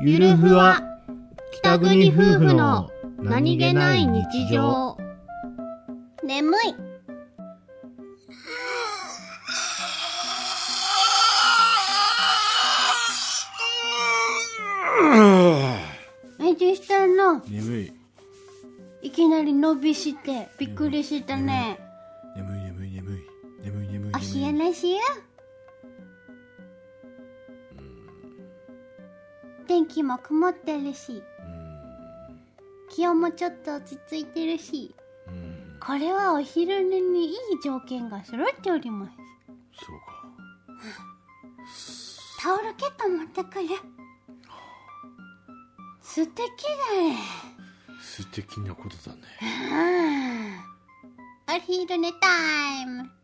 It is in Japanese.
ゆるふわ北国夫婦の何気ない日常。眠い。え、どうしたの。眠い。いきなり伸びして、びっくりしたね。眠い。眠い眠い眠い。眠いお冷やなしよ。天気も曇ってるし、気温もちょっと落ち着いてるし、うんこれはお昼寝にいい条件が揃っております。そうかタオルケット持ってくる。素敵だね。素敵なことだねうんお昼寝タイム。